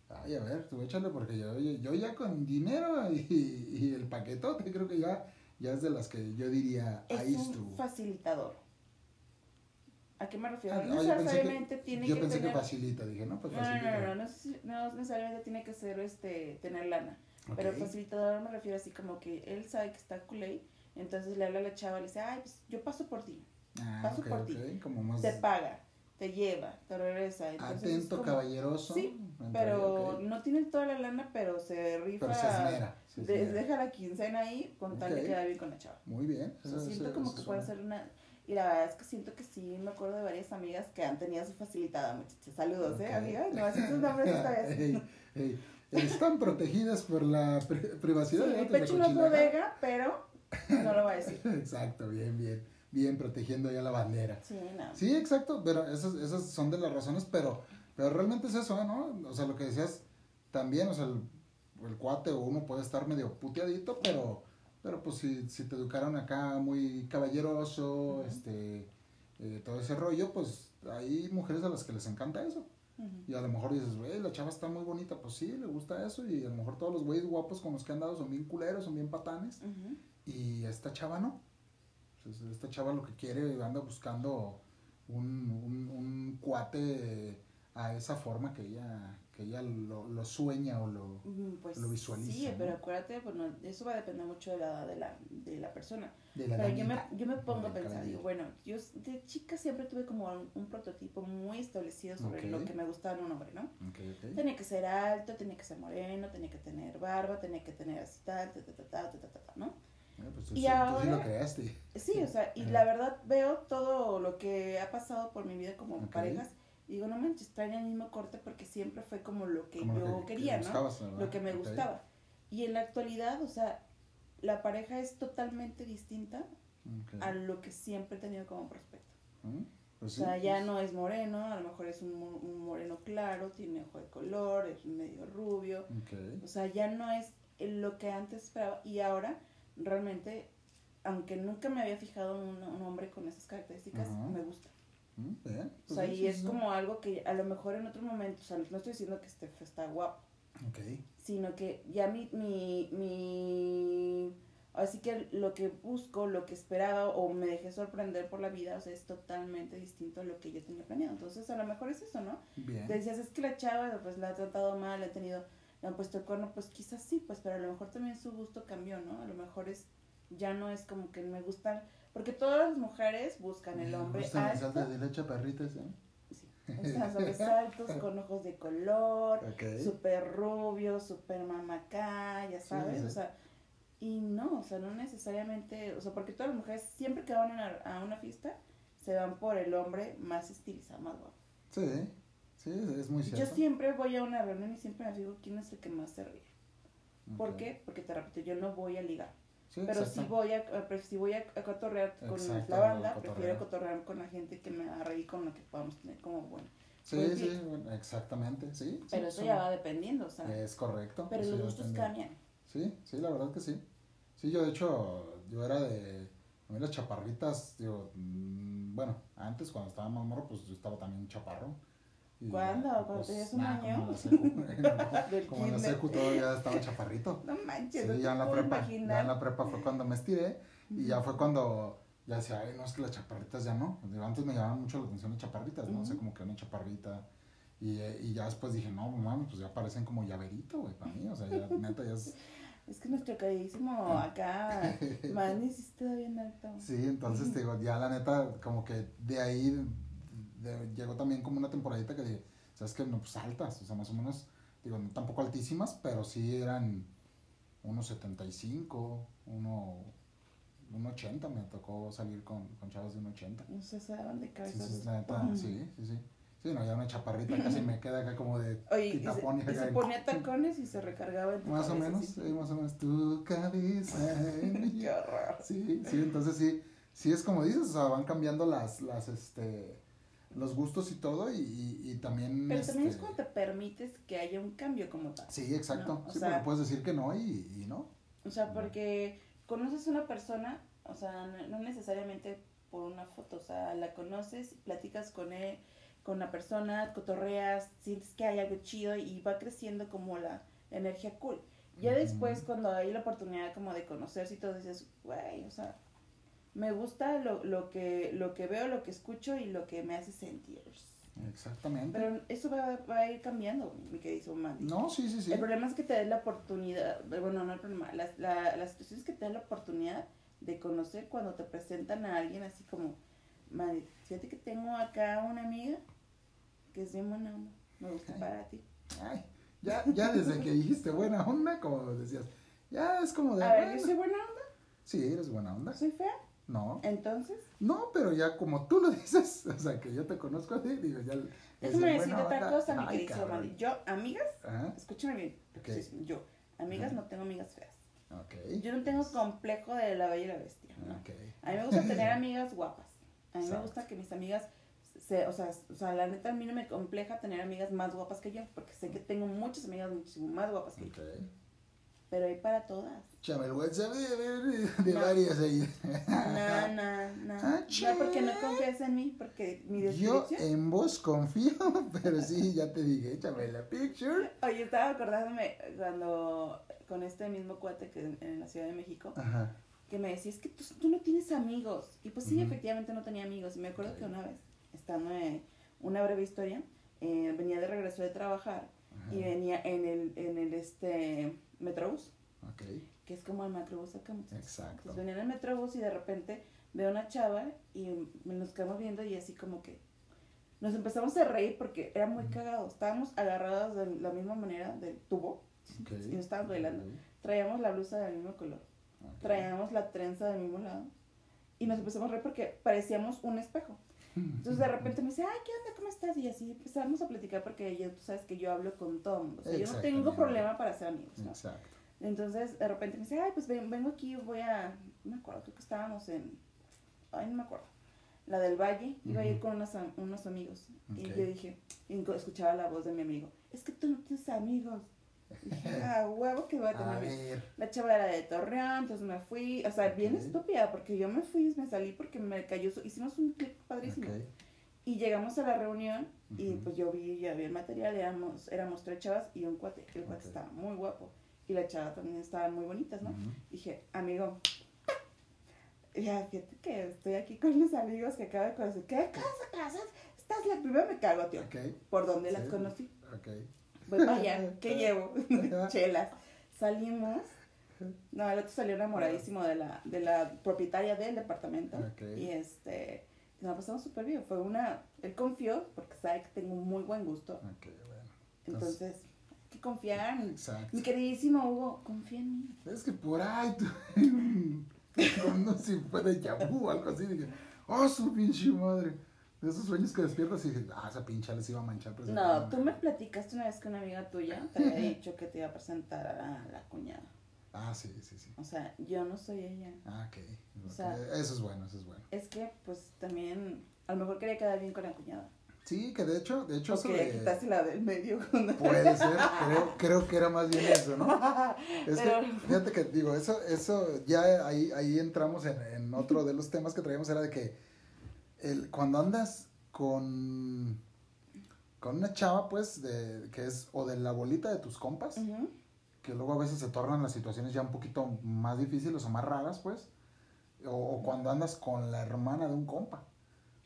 Ay, a ver, tú échale porque yo, yo, yo ya con dinero y, y el paquetote creo que ya, ya es de las que yo diría, Es ahí un estuvo. facilitador. ¿A qué me refiero? Ah, no que- necesariamente tiene yo que pensé tener... que facilita, dije, no, pues no, facilita. no, no, no, no necesariamente tiene que ser este tener lana. Pero facilitador me refiero así como que él sabe que está culé, entonces le habla a la chava y le dice, ay, pues yo paso por ti, ah, paso por ti. como más te paga, te lleva, te regresa. Entonces atento, como- caballeroso. Sí, Pero no tienen toda la lana, pero se rifa. Pero se esmera. se esmera. deja la quincena ahí con tal de quedar bien con la chava. Muy bien. O sea, eso- siento eso- como eso que puede ser una... Y la verdad es que siento que sí, me acuerdo de varias amigas que han tenido su facilitada, muchachos. Saludos, ¿eh, amigas? No, así sus nombres esta vez. Ey, ey, Están protegidas por la pri- privacidad Sí, de mi pecho no es bodega, pero no lo voy a decir. Exacto, bien, bien. Bien protegiendo ya la bandera. Sí, no. Sí, exacto, pero esas, esas son de las razones, pero, pero realmente es eso, ¿no? O sea, lo que decías también, o sea, el, el cuate o uno puede estar medio puteadito, pero, pero pues si, si te educaron acá muy caballeroso, este, eh, todo ese rollo, pues hay mujeres a las que les encanta eso. Y a lo mejor dices, güey, la chava está muy bonita, pues sí, le gusta eso, y a lo mejor todos los güeyes guapos con los que han dado son bien culeros, son bien patanes, y esta chava no. Entonces, esta chava lo que quiere anda buscando un, un, un cuate a esa forma que ella, que ella lo, lo sueña o lo, pues lo visualiza. Sí, ¿no? pero acuérdate, bueno, eso va a depender mucho de la, de la, de la persona. De la pero yo, me, yo me pongo a pensar, digo, bueno, yo de chica siempre tuve como un, un prototipo muy establecido sobre okay. lo que me gustaba en un hombre, ¿no? Okay, okay. Tenía que ser alto, tenía que ser moreno, tenía que tener barba, tenía que tener así tal, ta, ta, ta, ta, ta, ta, ta ¿no? Pues tú, y sí, ahora, tú sí lo creaste. Sí, o sea, y ah. la verdad veo todo lo que ha pasado por mi vida como parejas y digo, no manches, traen el mismo corte porque siempre fue como lo que Como yo lo que- que quería, ¿no? Lo que me gustaba. Y en la actualidad, o sea, la pareja es totalmente distinta a lo que siempre he tenido como prospecto. Mm, pues O sí, sea, ya pues, no es moreno, a lo mejor es un, un moreno claro, tiene ojo de color, es medio rubio. O sea, ya no es lo que antes esperaba. Y ahora, realmente, aunque nunca me había fijado en un, un hombre con esas características, me gusta. Bien, O sea, y es como algo que a lo mejor en otro momento, o sea, no estoy diciendo que esté, está guapo, Ok. sino que ya mi, mi, mi, así que lo que busco, lo que esperaba o me dejé sorprender por la vida, o sea, es totalmente distinto a lo que yo tenía planeado. Entonces, a lo mejor es eso, ¿no? Bien. Te decías, es que la chava, pues, la ha tratado mal, ha tenido, le han puesto el cuerno, pues, quizás sí, pues, pero a lo mejor también su gusto cambió, ¿no? A lo mejor es, ya no es como que me gustan, porque todas las mujeres buscan el hombre gustan las alto, altas de leche perritas, ¿eh? sí, los altos, con ojos de color, Ok. súper rubio, súper mamacá, ya sabes, sí. o sea, y no, o sea, no necesariamente, o sea, porque todas las mujeres siempre que van a una, a una fiesta se van por el hombre más estilizado, más guapo. Sí, sí, es muy cierto. Yo siempre voy a una reunión y siempre me fijo quién es el que más se ríe. ¿Por qué? Porque te repito, yo no voy a ligar, Sí, pero si voy a, pre- si voy a, a cotorrear con Exacto, la banda, prefiero cotorrear con la gente que me haga reír, con la que podamos tener como bueno. Sí, buen sí, bueno, exactamente, sí. sí, Pero eso ya va dependiendo, o sea, Es correcto. pero los gustos cambian. Sí, sí, la verdad que sí. Sí, yo de hecho, yo era de, a mí las chaparritas, digo, mm, bueno, antes cuando estaba más morro, pues yo estaba también chaparro. ¿Cuándo? ya, ¿Cuando tenías un nah, año? Como en la secu, todavía estaba chaparrito. No manches, no Sí, te ya en la prepa, ya imaginar. en la prepa fue cuando me estiré y ya fue cuando ya decía, ay, no, es que las chaparritas ya no. Antes me llamaban mucho la atención las chaparritas, ¿no? O sea, Ujú. como que una chaparrita. Y, y ya después dije, no, mames, pues ya parecen como llaverito, güey, para mí. O sea, ya neta ya es... Es que nuestro queridísimo acá, Manny sí está bien alto. Sí, entonces te digo, ya la neta, como que de ahí de- llegó también como una temporadita que dije, sabes que no, pues altas, o sea, más o menos, digo, no tampoco altísimas, pero sí eran unos 75, uno, un 80, me tocó salir con, con chavas de un 80. No sé, se daban de cabeza. sí, sí, sí, sí. Sí, no, ya una chaparrita casi me queda acá como de Oye, y se, y se ponía tacones y se recargaba en tu Más o menos, sí, más o menos, tu cabeza Qué horror. Sí, sí, entonces sí, sí es como dices, o sea, van cambiando las, las, este, los gustos y todo y, y, y también, Pero también es este, cuando te permites que haya un cambio como tal. sí, exacto, ¿no? Sí, sea- porque puedes decir que no y, y no, O sea, porque conoces a una persona, o sea, no, necesariamente por una foto, o sea, la conoces, platicas con él, con la persona, cotorreas, sientes que hay algo chido y va creciendo como la energía cool. Ya después, cuando hay la oportunidad como de conocerse y todo, dices, güey, o sea, me gusta lo, lo, que, lo que veo, lo que escucho y lo que me hace sentir. exactamente. Pero eso va, va a ir cambiando, mi querido Mandy. no, sí, sí, sí, El problema es que te des la oportunidad, bueno, no el problema, la, la, la situación es que te das la oportunidad de conocer cuando te presentan a alguien así como, madre, fíjate que tengo acá una amiga que es bien buena onda, me gusta Ay. para ti. Ay, ya, ya desde que dijiste buena onda, como decías, ya es como de, A ver, yo soy buena onda, sí, eres buena onda, soy fea, no, entonces, no, pero ya como tú lo dices, o sea, que yo te conozco a ti, digo, ya, déjame decir decirte otra cosa, mi querido. Mandy. Yo, amigas, Ajá, escúchame bien, Ok. sí, yo, amigas no tengo amigas feas. ok, Yo no tengo complejo de la bella y la bestia, ¿no? ok, A mí me gusta tener amigas guapas. A mí me gusta que mis amigas, se, o, sea, o sea, la neta a mí no me compleja tener amigas más guapas que yo, porque sé que tengo muchas amigas muchísimo más guapas que yo. Pero hay para todas. Chame el WhatsApp de, de, de No. varias ahí. No, no, no. Ah, No, porque no confías en mí, porque mi Yo en vos confío, pero sí, ya te dije, échame la picture. Oye, estaba acordándome cuando, con este mismo cuate que en, en la Ciudad de México, Ajá. que me decía, es que tú, tú no tienes amigos. Y pues sí, efectivamente no tenía amigos. Y me acuerdo que una vez, estando en una breve historia, eh, venía de regreso de trabajar y venía en el, en el este Metrobús, que es como el macrobús acá. muchachos. exacto. Entonces venía en el Metrobús y de repente veo una chava y nos quedamos viendo y así como que nos empezamos a reír porque era muy cagado. Estábamos agarrados de la misma manera del tubo Ok. y nos estábamos bailando. Ok. Traíamos la blusa del mismo color. Traíamos la trenza del mismo lado y nos empezamos a reír porque parecíamos un espejo. Entonces de repente me dice, ay, ¿qué onda? ¿Cómo estás? Y así empezamos a platicar porque yo, tú sabes que yo hablo con mundo. O sea, yo no tengo problema para ser amigos, ¿no? Exacto. Entonces de repente me dice, ay, pues ven- vengo aquí, voy a, no me acuerdo, creo que estábamos en, ay, no me acuerdo, la del Valle, iba a ir con unos, unos amigos. Y yo dije, y escuchaba la voz de mi amigo, es que tú no tienes amigos. Y dije, ah, huevo que voy a tener A amigos". ver. La chava era de Torreón, entonces me fui, o sea, bien Ok. estúpida, porque yo me fui, me salí porque me cayó, hicimos un clip padrísimo. Ok. Y llegamos a la reunión y Ujú. pues yo vi, ya vi el material, éramos, éramos tres chavas y un cuate. El cuate Ok. estaba muy guapo y la chava también estaban muy bonitas, ¿no? Ujú. Dije, amigo, ya, fíjate que estoy aquí con mis amigos que acabo de conocer. ¿Qué casa, casas? Estás la primera, me cago, tío. ¿Por dónde las Sí. conocí? Ok. Voy para allá, ¿qué llevo? Chelas. Salimos. No, el otro salió enamoradísimo de la, de la propietaria del departamento. Ok. Y este, nos pasamos súper bien. Fue una, él confió, porque sabe que tengo muy buen gusto. Ok, bueno. Entonces, hay que confiar. Exacto. Mi queridísimo Hugo, confía en mí. Es que por ahí tú. no sé si fue de Yahoo o algo así. Dije, oh, su pinche madre. De esos sueños que despiertas y dije, ah, esa pincha les iba a manchar. No, tú me platicaste una vez que una amiga tuya te había dicho que te iba a presentar a la cuñada. Ah, sí, sí, sí. O sea, yo no soy ella. Ah, ok. O sea- eso es bueno, eso es bueno. Es que, pues, también, a lo mejor quería quedar bien con la cuñada. Sí, que de hecho, de hecho, de- quitarse la del medio. puede ser, creo, creo que era más bien eso, ¿no? Es Pero- que, fíjate que, digo, eso, eso, ya ahí, ahí entramos en, en otro de los temas que traíamos, era de que el, cuando andas con, con una chava, pues, de, que es o de la bolita de tus compas, que luego a veces se tornan las situaciones ya un poquito más difíciles o más raras, pues, o, o cuando andas con la hermana de un compa,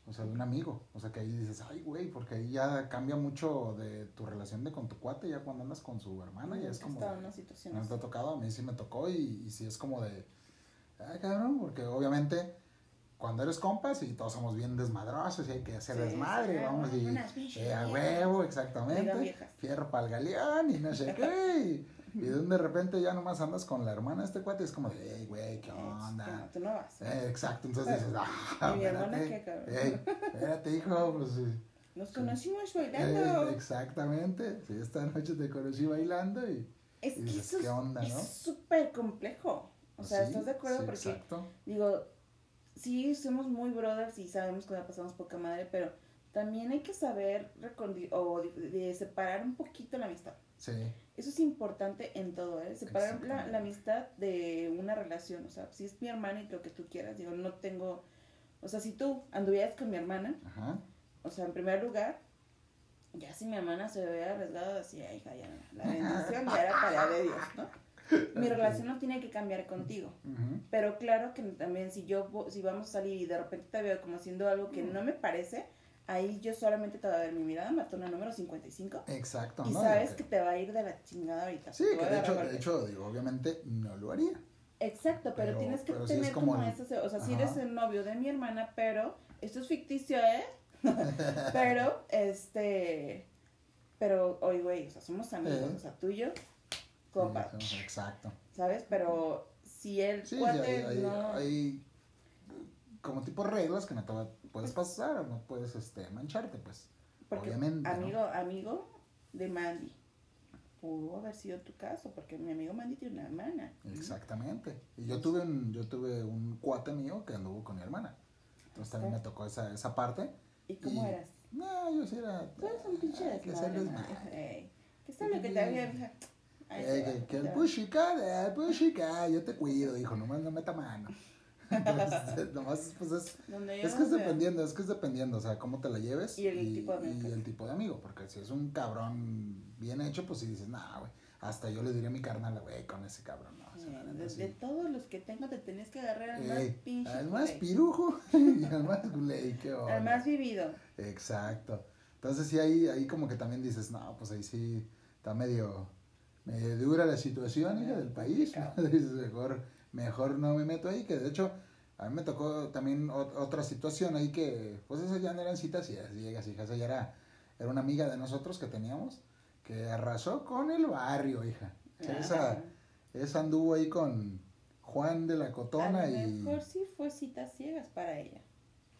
o sea, de un amigo, o sea, que ahí dices, ay, güey, porque ahí ya cambia mucho de tu relación de con tu cuate, ya cuando andas con su hermana, ya es como... de- una situación no te ha tocado, a mí sí me tocó y, y sí es como de, ay, cabrón, porque obviamente cuando eres compas y todos somos bien desmadrosos y hay que hacer Sí, desmadre, sí, vamos, y eh, a huevo, exactamente, fierro para el galeón y no sé qué, y, y de repente ya nomás andas con la hermana de este cuate y es como hey, güey, ¿qué que onda? tú no vas. Eh, exacto, entonces dices, ah, ¿Y mi hermana espérate, qué, cabrón? ey, espérate, hijo, pues... eh, Nos conocimos eh, bailando. exactamente, sí, esta noche te conocí bailando y... es y que eso es- ¿qué onda, no? súper complejo. O sea, ¿estás de acuerdo? Porque, Exacto. digo, sí, somos muy brothers y sabemos que la pasamos poca madre, pero también hay que saber o de, de separar un poquito la amistad. Sí, Eso es importante en todo, ¿eh? Separar la, la amistad de una relación. O sea, si es mi hermana y lo que tú quieras, digo, no tengo. O sea, si tú anduvieras con mi hermana, ajá. o sea, en primer lugar, ya si mi hermana se hubiera arriesgado "Ay, hija, ya, la bendición ya era tarea de Dios, ¿no? Mi relación no tiene que cambiar contigo. Pero claro que también si yo si vamos a salir y de repente te veo como haciendo algo que no me parece, ahí yo solamente te voy a ver mi mirada, matona número 55. Exacto, Y ¿no? sabes que te va a ir de la chingada ahorita. Sí, que de hecho, de hecho, digo, obviamente no lo haría. Exacto, pero, Pero- tienes que pero sí es tener como como, el- eso, o sea, si eres el novio de mi hermana, pero esto es ficticio, ¿eh? pero, este, pero, oye, güey, o sea, somos amigos, Eh. o sea, tú y yo, Sí, Exacto. ¿sabes? Pero si el Sí, sí, cuate hay, no... hay como tipo reglas que no te puedes pasar o no puedes este, mancharte, pues. Porque Obviamente, ¿no? amigo, amigo de Mandy. Pudo haber sido tu caso, porque mi amigo Mandy tiene una hermana. Exactamente. Y yo tuve un, yo tuve un cuate mío que anduvo con mi hermana. Entonces también me tocó esa, esa parte. ¿Y cómo Y- eras? No, yo sí era. Tú eres un pinche ah, que desmadre, ¿Qué es lo que te había Eh, que, el va. pushicat, el pushicat, yo te cuido, hijo, nomás no meta mano. Entonces, nomás, pues es, es que es dependiendo, es que es dependiendo, o sea, cómo te la lleves Y el tipo de amigo y el tipo de amigo, porque si es un cabrón bien hecho, pues si dices, nah, güey, hasta yo le diría a mi carnal, güey, con ese cabrón, no, o sea, De, todos los que tengo, te tenés que agarrar al más pinche. al más pirujo y al más guley, qué onda. Al más vivido. Exacto. Entonces sí ahí, ahí como que también dices, no, pues ahí sí está medio, medio dura la situación hija, del país. mejor, mejor no me meto ahí, que de hecho a mí me tocó también ot- otra situación ahí que, pues esas ya no eran citas y llegas, hija, esa ya era, era una amiga de nosotros que teníamos que arrasó con el barrio, hija. Sea, esa, esa anduvo ahí con Juan de la A Cotona lo y mejor sí fue citas ciegas para ella.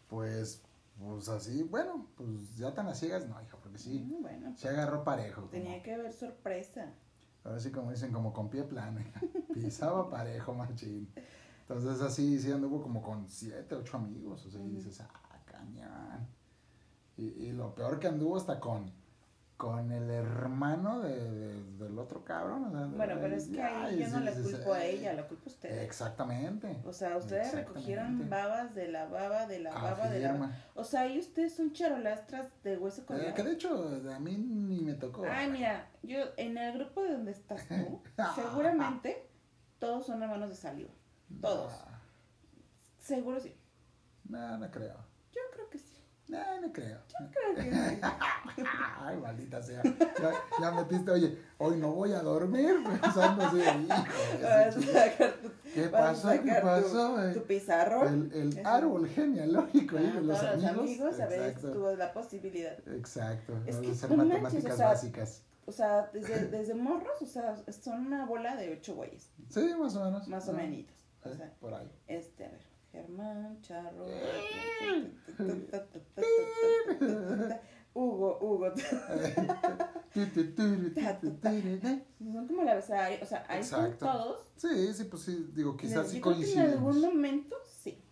pues, pues así, bueno, pues ya tan a ciegas no, hija, porque sí, Mm, se agarró parejo. como- tenía que haber sorpresa. Ahora sí como dicen, como con pie plano, pisaba parejo, machín. Entonces así, sí anduvo como con siete, ocho amigos, o sea, y dices, ah, cañón. Y, y lo peor que anduvo hasta con, con el hermano de, de- del otro cabrón. o sea, Bueno, pero es que ahí yo no le culpo a ella, lo culpo a ustedes. Exactamente. O sea, ustedes recogieron babas de la baba, de la baba, de la baba. O sea, ahí ustedes son charolastras de hueso con Eh, que de hecho, a mí ni me tocó. Ay, mira, yo en el grupo de donde estás tú, seguramente todos son hermanos de saliva. todos. Seguro sí. No, no creo. Yo creo que sí. No, no creo. Creo que sí. Ay, maldita sea. Ya, ya metiste, oye, hoy no voy a dormir pensando así, hijo. tu, ¿Qué pasó? ¿Qué tu- pasó? eh? tu pizarrón. El, el árbol genealógico Ah, de los todos amigos. los amigos, a ver, Exacto. tuvo la posibilidad. Exacto. Es que hacer no manches, matemáticas o sea, básicas. O sea, desde, desde morros, o sea, son una bola de ocho güeyes, Sí, más o menos. más o menos. O sea, por ahí. este, a ver, Germán, Charro, Hugo, Hugo. Son como la o sea, ahí están Exacto. todos. Sí, sí, pues sí, digo, quizás sí que en algún momento sí.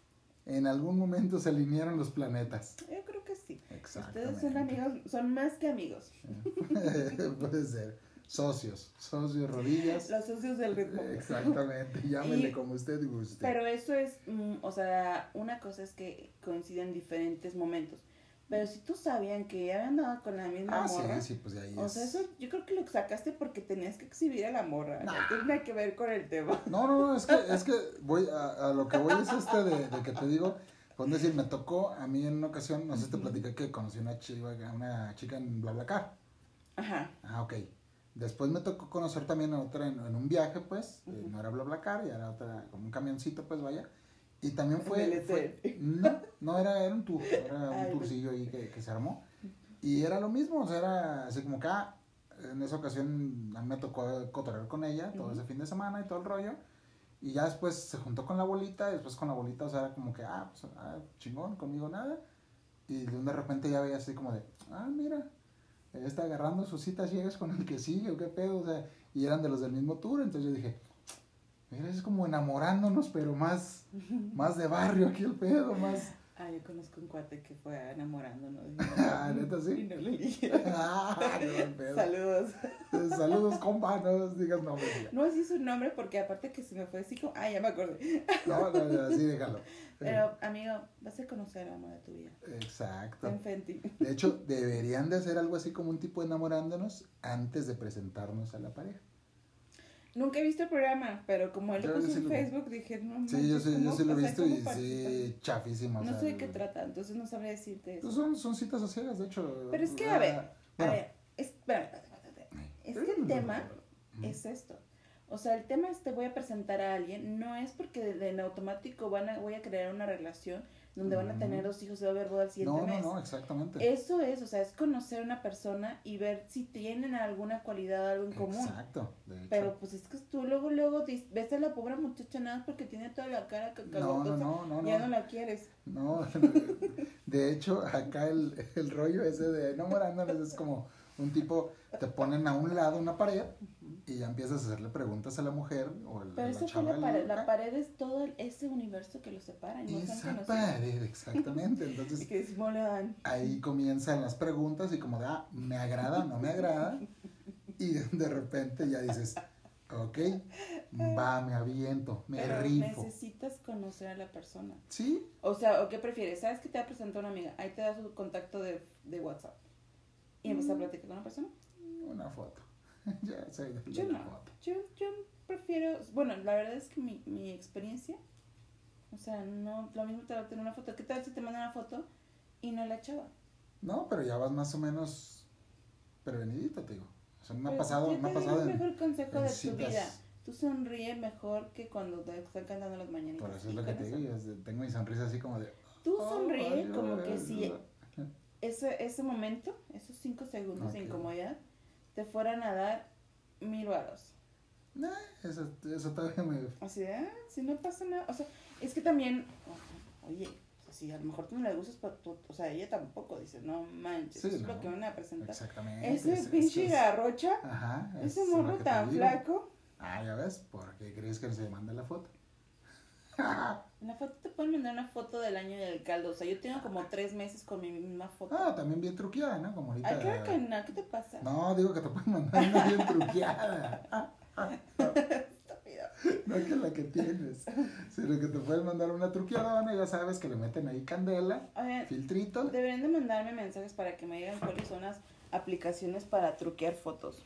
En algún momento se alinearon los planetas. Yo creo que sí. Exactamente. Ustedes son amigos, son más que amigos. Puede ser. Socios. Socios, rodillas. Los socios del ritmo. Exactamente. Llámenle Y- como usted guste. Pero eso es, mm, o sea, una cosa es que coinciden diferentes momentos. Pero si tú sabían que habían dado con la misma ah, morra, sí, sí, pues ahí o es. sea, eso yo creo que lo sacaste porque tenías que exhibir a la morra. No Nah. tiene que ver con el tema. No, no, no, es que, es que voy a, a lo que voy es este de, de que te digo, pues decir, me tocó a mí en una ocasión, no sé si te platicé que conocí una chica, una chica en BlaBlaCar. Ajá. Ah, ok. Después me tocó conocer también a otra en, en un viaje, pues, eh, Ujú. no era BlaBlaCar, y era otra, como un camioncito, pues, vaya. Y también fue, fue- no, no era, era un tour, era un tourcillo ahí que, que se armó. Y era lo mismo, o sea, era así como que, ah, en esa ocasión a mí me tocó cotorrear con ella todo Ujú. ese fin de semana y todo el rollo. Y ya después se juntó con la bolita, y después con la bolita, o sea, era como que, ah, pues, ah, chingón, conmigo nada. Y de repente ya veía así como de, ah, mira, está agarrando sus citas ciegas con el que sigue, o qué pedo, o sea, y eran de los del mismo tour, entonces yo dije, mira, es como enamorándonos, pero más, más de barrio aquí el pedo, más, Ah, yo conozco un cuate que fue enamorándonos. Ah, ¿neta sí? Y no le dije. ah, buen pedo. Saludos. Saludos, compa, no digas nombre. ya. No así su nombre porque aparte que se me fue así como, ah, ya me acordé. No, no, no, así déjalo. Pero, amigo, vas a conocer al amor de tu vida. Exacto. En ti. De hecho, deberían de hacer algo así como un tipo enamorándonos antes de presentarnos a la pareja. Nunca he visto el programa, pero como él Yo lo puso sí en lo vi. Facebook, dije, no Sí, yo manches, sí, yo ¿cómo? sí lo he O visto ¿cómo y sí, chafísimo. o No sea, sé de qué trata, entonces no sabría decirte eso. Pues son, son citas ciegas, de hecho. Pero es que, a ver, A bueno. ver, espérame, espérame. Es que el tema es esto. O sea, el tema es te voy a presentar a alguien, no es porque en automático van a, voy a crear una relación donde van a tener dos hijos y va a haber boda el siguiente No, no, mes. no, exactamente. Eso es, o sea, es conocer a una persona y ver si tienen alguna cualidad, algo en común. Exacto, de hecho. Pero pues es que tú luego, luego ves a la pobre muchacha nada más porque tiene toda la cara no, no, no, no, ya no. no la quieres. No, de hecho, acá el, el rollo ese de enamorándonos es como un tipo, te ponen a un lado una pared y ya empiezas a hacerle preguntas a la mujer o el, Pero la eso fue la pared, la pared es todo ese universo que los separa y no Esa pared, exactamente. Entonces que disimulan. ahí comienzan las preguntas y como de, ah, me agrada, no me agrada. Y de repente ya dices, ok, va, me aviento, me Pero rifo. necesitas conocer a la persona. Sí, O sea, ¿o qué prefieres? ¿Sabes que te va a presentar una amiga? Ahí te da su contacto de, de WhatsApp. Y empiezas Mm. a platicar con la persona. una foto. ya de Yo no. Yo, yo prefiero, bueno, la verdad es que mi, mi experiencia, o sea, no, lo mismo te va a tener una foto. ¿Qué tal si te mandan una foto y no la chava? No, pero ya vas más o menos prevenidito, te digo. O sea, me ha pasado, me ha pasado el mejor consejo de tu citas. vida. Tú sonríe mejor que cuando te están cantando las mañanitas. Por eso es lo que te digo, yo tengo mi sonrisa así como de... Tú "Oh, sonríe como que si ay". ese, ese momento, esos cinco segundos de Ok. incomodidad, te fueran a dar mil varos. Nah, eso, eso todavía me... Así de, ah, si no pasa nada. O sea, es que también, oye, sea, si a lo mejor tú no le gustas, o sea, ella tampoco dice, no manches, Sí, eso es no. lo que van a presentar. Exactamente. Ese es- pinche es- garrocha, Ajá. ese morro tan flaco. Ah, ya ves, ¿por qué crees que se manda la foto? En la foto te pueden mandar una foto del año del caldo. O sea, yo tengo como tres meses con mi misma foto. Ah, también bien truqueada, ¿no? Como ahorita. Ay, claro que no, ¿qué te pasa? No, digo que te pueden mandar una bien truqueada. No que la que tienes, sino que te pueden mandar una truqueadona, ya sabes que le meten ahí candela, filtrito. deberían de mandarme mensajes para que me digan cuáles son las aplicaciones para truquear fotos.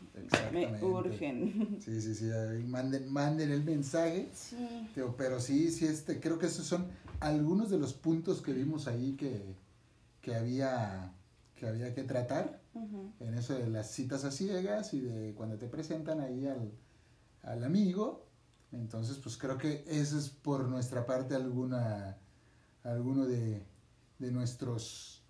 Me urgen. Sí, sí, sí, ahí manden, manden el mensaje. Sí. Pero sí, sí, este, creo que esos son algunos de los puntos que vimos ahí que, que había que había que tratar en eso de las citas a ciegas y de cuando te presentan ahí al, al amigo. Entonces, pues creo que ese es por nuestra parte alguna alguno de, de nuestros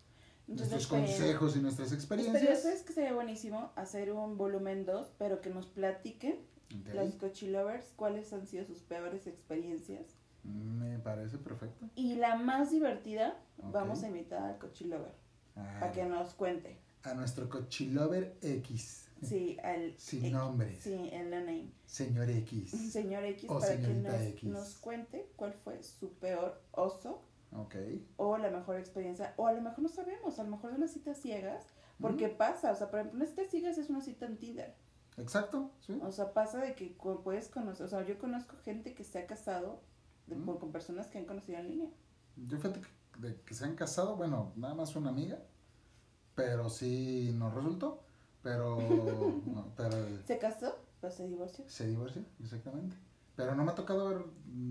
nuestros experien- consejos y nuestras Pero experiencias. eso es que sería buenísimo hacer un volumen 2, pero que nos platiquen Ok, los cochilovers cuáles han sido sus peores experiencias. Me parece perfecto. Y la más divertida, vamos a invitar al cochilover Ah, para que nos cuente. a nuestro cochilover X, Sí, al sin X. nombre, Sí, el name. señor X. Señor X, O para que nos, X. nos cuente cuál fue su peor oso Ok. o la mejor experiencia. O a lo mejor no sabemos, a lo mejor de unas citas ciegas, porque pasa, o sea, por ejemplo, una cita ciegas es una cita en Tinder. Exacto, sí. O sea, pasa de que puedes conocer, o sea, yo conozco gente que se ha casado de- Mm. por- con personas que han conocido en línea. Yo fíjate que, de que se han casado, bueno, nada más una amiga, pero sí nos resultó, pero, no, pero Se casó, pero se divorció. se divorció, exactamente. Pero no me ha tocado ver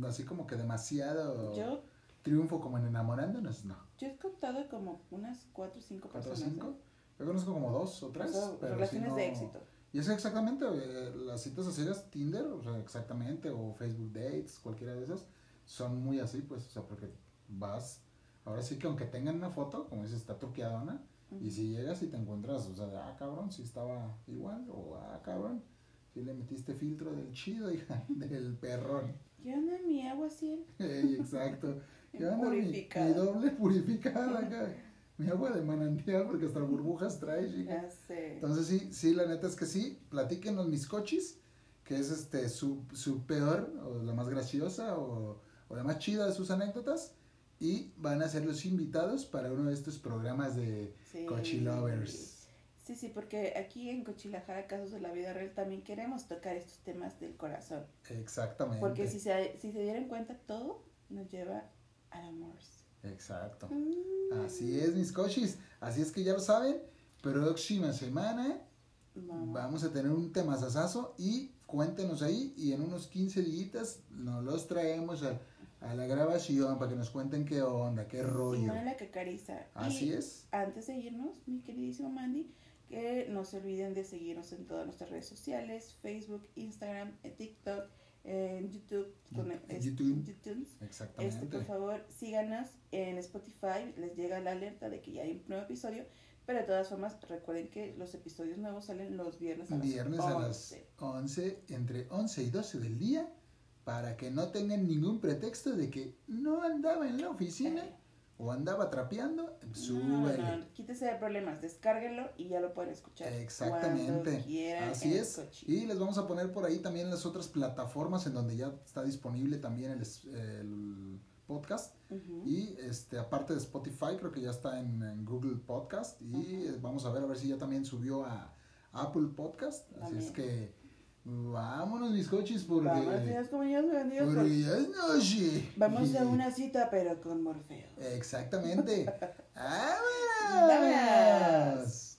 así como que demasiado Yo, triunfo como en enamorándonos, no. yo he contado como unas cuatro o cinco ¿Cuatro o personas. cinco? ¿eh? Yo conozco como dos o O tres, sea, pero relaciones no- de éxito. Y es exactamente, eh, las citas a ciegas Tinder, o sea, exactamente, o Facebook Dates, cualquiera de esas, son muy así, pues, o sea, porque vas, ahora sí que aunque tengan una foto, como dices, está truqueadona, y si llegas y te encuentras, o sea, de, ah, cabrón, si estaba igual, o ah, cabrón, si le metiste filtro del chido, hija, del perrón. ¿Qué onda mi agua? Ey, exacto. ¿Qué onda, mi, doble purificada acá? Mi agua de manantial, porque hasta burbujas trae, chica. Ya sé. Entonces sí, sí, la neta es que sí, platíquenos mis cochis, que es este su, su peor, o la más graciosa, o, o la más chida de sus anécdotas, y van a ser los invitados para uno de estos programas de Sí. Cochi Lovers. Sí, sí, porque aquí en Cochilajara, Casos de la Vida Real, también queremos tocar estos temas del corazón. Exactamente. Porque si se, si se dieran cuenta, todo nos lleva al. Exacto. Mm. Así es, mis cochis. Así es que ya lo saben, próxima semana Vamos. vamos a tener un temazazazo y cuéntenos ahí y en unos 15 días nos los traemos a, a la grabación para que nos cuenten qué onda, qué rollo. Simona la cacariza. Así y es. antes de irnos, mi queridísimo Mandy, que no se olviden de seguirnos en todas nuestras redes sociales, Facebook, Instagram, eh, TikTok, en YouTube, con es- YouTube. YouTube. Este, Exactamente. por favor, síganos en Spotify, les llega la alerta de que ya hay un nuevo episodio, pero de todas formas, recuerden que los episodios nuevos salen los viernes a las Viernes a las 11. 11, entre 11 y 12 del día, para que no tengan ningún pretexto de que no andaba en la oficina Eh. O andaba trapeando, No, no, no, quítese de problemas, descárguenlo y ya lo pueden escuchar. Exactamente. quieran Así es. coche. Y les vamos a poner por ahí también las otras plataformas en donde ya está disponible también el, podcast. Y este aparte de Spotify, creo que ya está en, en Google Podcast. Y vamos a ver a ver si ya también subió a Apple Podcast. Así es que vámonos mis coches porque, Vamos, Dios, como Dios me bendiga, porque porque ya es noche. Vamos a una cita, pero con Morfeo. Exactamente. ¡Vámonos!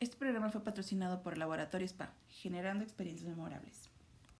Este programa fue patrocinado por Laboratorio Spa, generando experiencias memorables.